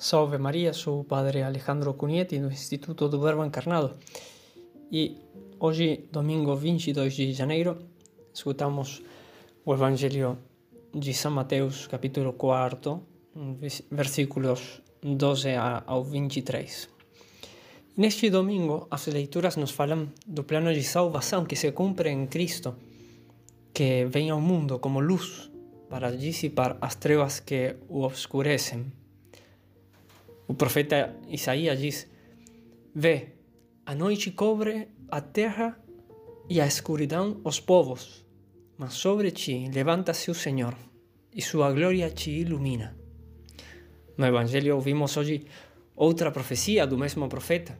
Salve Maria, sou o Padre Alejandro Cunheti do Instituto do Verbo Encarnado e hoje, domingo 22 de janeiro, escutamos o Evangelho de São Mateus, capítulo 4, versículos 12 ao 23. Neste domingo, as leituras nos falam do plano de salvação que se cumpre em Cristo, que vem ao mundo como luz para dissipar as trevas que o obscurecem o profeta Isaías diz: Vê, a noite cobre a terra e a escuridão os povos, mas sobre ti levanta-se o Senhor e sua glória te ilumina. No Evangelho ouvimos hoje outra profecia do mesmo profeta.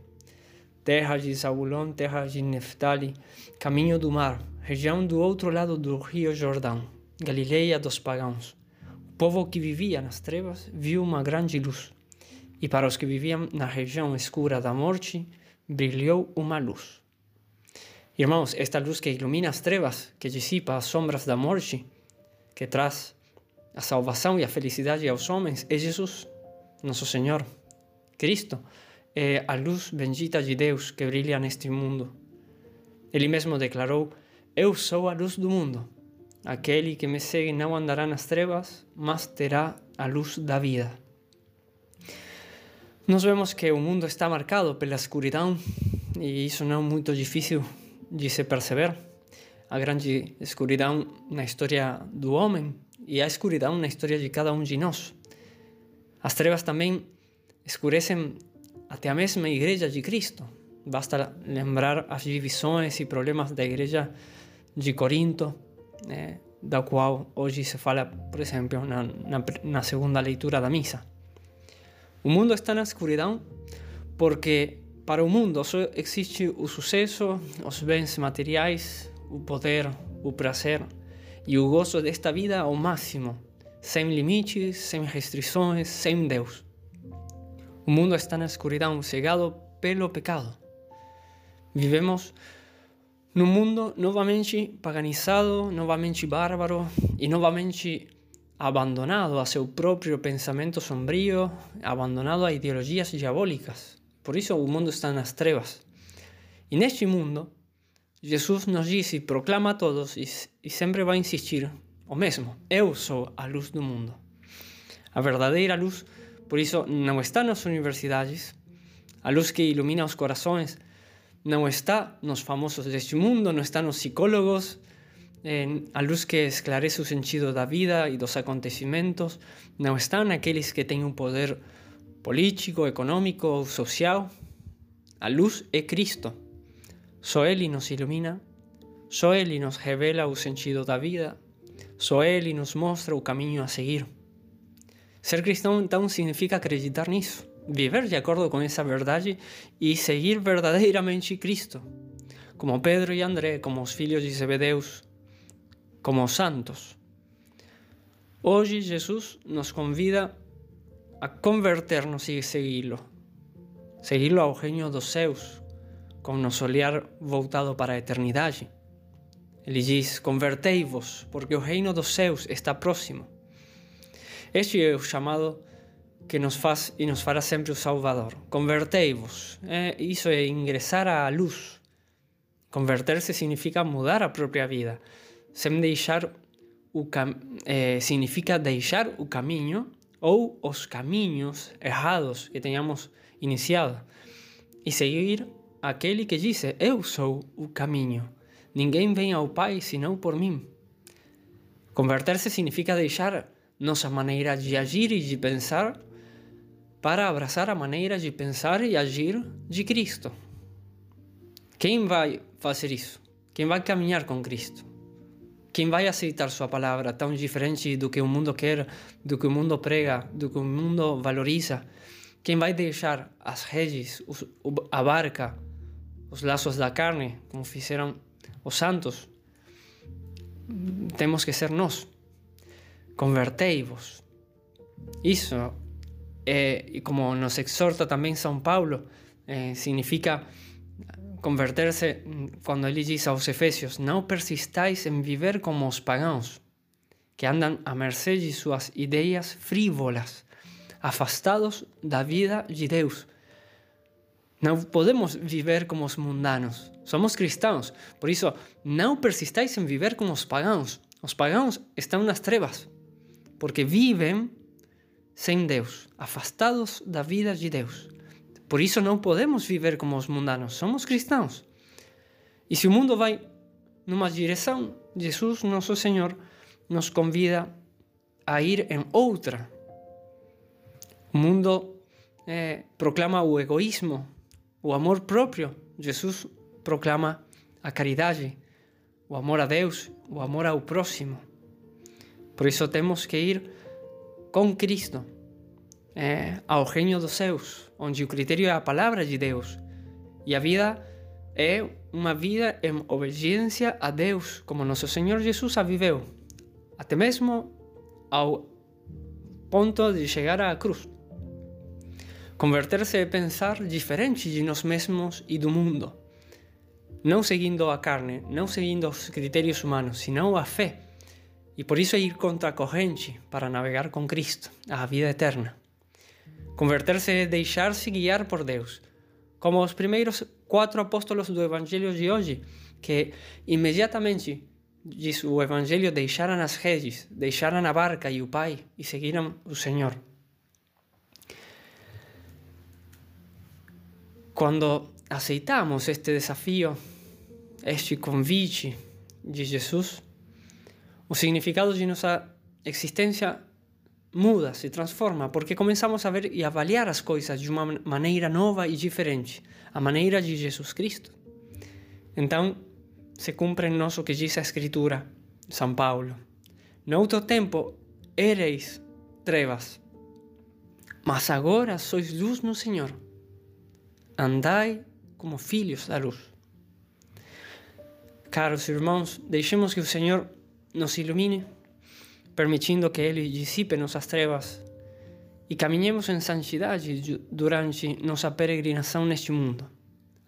Terra de Zabulon, terra de Neftali, caminho do mar, região do outro lado do rio Jordão, Galileia dos pagãos. O povo que vivia nas trevas viu uma grande luz e para os que viviam na região escura da morte, brilhou uma luz. Irmãos, esta luz que ilumina as trevas, que dissipa as sombras da morte, que traz a salvação e a felicidade aos homens, é Jesus, nosso Senhor. Cristo é a luz bendita de Deus que brilha neste mundo. Ele mesmo declarou: Eu sou a luz do mundo. Aquele que me segue não andará nas trevas, mas terá a luz da vida. Nós vemos que o mundo está marcado pela escuridão e isso não é muito difícil de se perceber. A grande escuridão na história do homem e a escuridão na história de cada um de nós. As trevas também escurecem até a mesma igreja de Cristo. Basta lembrar as divisões e problemas da igreja de Corinto, né, da qual hoje se fala, por exemplo, na, na, na segunda leitura da missa. O mundo está na escuridão porque para o mundo só existe o sucesso, os bens materiais, o poder, o prazer e o gozo desta vida ao máximo, sem limites, sem restrições, sem Deus. O mundo está na escuridão, cegado pelo pecado. Vivemos num mundo novamente paganizado, novamente bárbaro e novamente abandonado a seu próprio pensamento sombrio, abandonado a ideologias diabólicas. Por isso o mundo está nas trevas. E neste mundo, Jesus nos diz e proclama a todos e sempre vai insistir o mesmo: Eu sou a luz do mundo. A verdadeira luz, por isso, não está nas universidades, a luz que ilumina os corações não está nos famosos deste mundo, não está nos psicólogos, a luz que esclarece o sentido da vida e dos acontecimentos não está naqueles que têm um poder político, econômico ou social. A luz é Cristo. Só Ele nos ilumina, só Ele nos revela o sentido da vida, só Ele nos mostra o caminho a seguir. Ser cristão então significa acreditar nisso, viver de acordo com essa verdade e seguir verdadeiramente Cristo, como Pedro e André, como os filhos de Zebedeus, como santos. Hoje Jesus nos convida a converter-nos e segui-lo. Segui-lo ao reino dos céus, com nosso olhar voltado para a eternidade. Ele diz: Convertei-vos, porque o reino dos céus está próximo. Este é o chamado que nos faz e nos fará sempre o Salvador. Convertei-vos. É, isso é ingressar luz. Converter-se significa mudar a própria vida sem deixar o cam eh, significa deixar o caminho ou os caminhos errados que tenhamos iniciado e seguir aquele que disse: Eu sou o caminho. Ninguém vem ao Pai senão por mim. Converter-se significa deixar nossa maneira de agir e de pensar para abraçar a maneira de pensar e agir de Cristo. Quem vai fazer isso? Quem vai caminhar com Cristo? Quem vai aceitar sua palavra tão diferente do que o mundo quer, do que o mundo prega, do que o mundo valoriza? Quem vai deixar as redes, os, a barca, os laços da carne, como fizeram os santos? Temos que ser nós. Convertei-vos. Isso, é, e como nos exorta também São Paulo, é, significa converter-se quando ele diz aos Efésios: Não persistais em viver como os pagãos, que andam à mercê de suas ideias frívolas, afastados da vida de Deus. Não podemos viver como os mundanos. Somos cristãos. Por isso, não persistais em viver como os pagãos. Os pagãos estão nas trevas, porque vivem sem Deus, afastados da vida de Deus. Por isso não podemos viver como os mundanos. Somos cristãos. E se o mundo vai numa direção, Jesus, nosso Senhor, nos convida a ir em outra. O mundo eh, proclama o egoísmo, o amor próprio. Jesus proclama a caridade, o amor a Deus, o amor ao próximo. Por isso temos que ir com Cristo é, ao reino dos céus, onde o critério é a palavra de Deus. E a vida é uma vida em obediência a Deus, como nosso Senhor Jesus a viveu, até mesmo ao ponto de chegar à cruz. Converter-se é pensar diferente de nós mesmos e do mundo, não seguindo a carne, não seguindo os critérios humanos, senão a fé. E por isso é ir contra a corrente para navegar com Cristo, a vida eterna. Converter-se é deixar-se guiar por Deus, como os primeiros quatro apóstolos do Evangelho de hoje, que imediatamente, diz o Evangelho, deixaram as redes, deixaram a barca e o Pai e seguiram o Senhor. Quando aceitamos este desafio, este convite de Jesus, o significado de nossa existência muda, se transforma, porque começamos a ver e avaliar as coisas de uma maneira nova e diferente, a maneira de Jesus Cristo. Então, se cumpre em nós o que diz a Escritura, São Paulo. No outro tempo, ereis trevas, mas agora sois luz no Senhor. Andai como filhos da luz. Caros irmãos, deixemos que o Senhor nos ilumine permitindo que Ele dissipe nossas trevas e caminhemos em santidade durante nossa peregrinação neste mundo.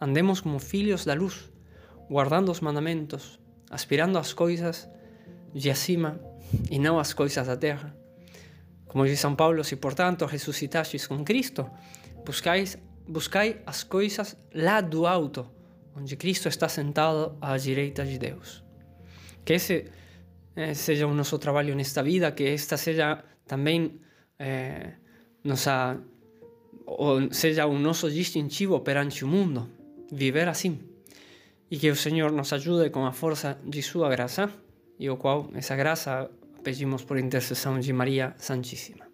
Andemos como filhos da luz, guardando os mandamentos, aspirando às coisas de acima e não às coisas da terra. Como diz São Paulo, se portanto ressuscitastes com Cristo, buscais, buscai as coisas lá do alto, onde Cristo está sentado à direita de Deus. Que esse eh, seja o nosso trabalho nesta vida, que esta seja também eh, nossa, ou seja o nosso distintivo perante o mundo, viver assim. E que o Senhor nos ajude com a força de sua graça, e o qual essa graça pedimos por intercessão de Maria Santíssima.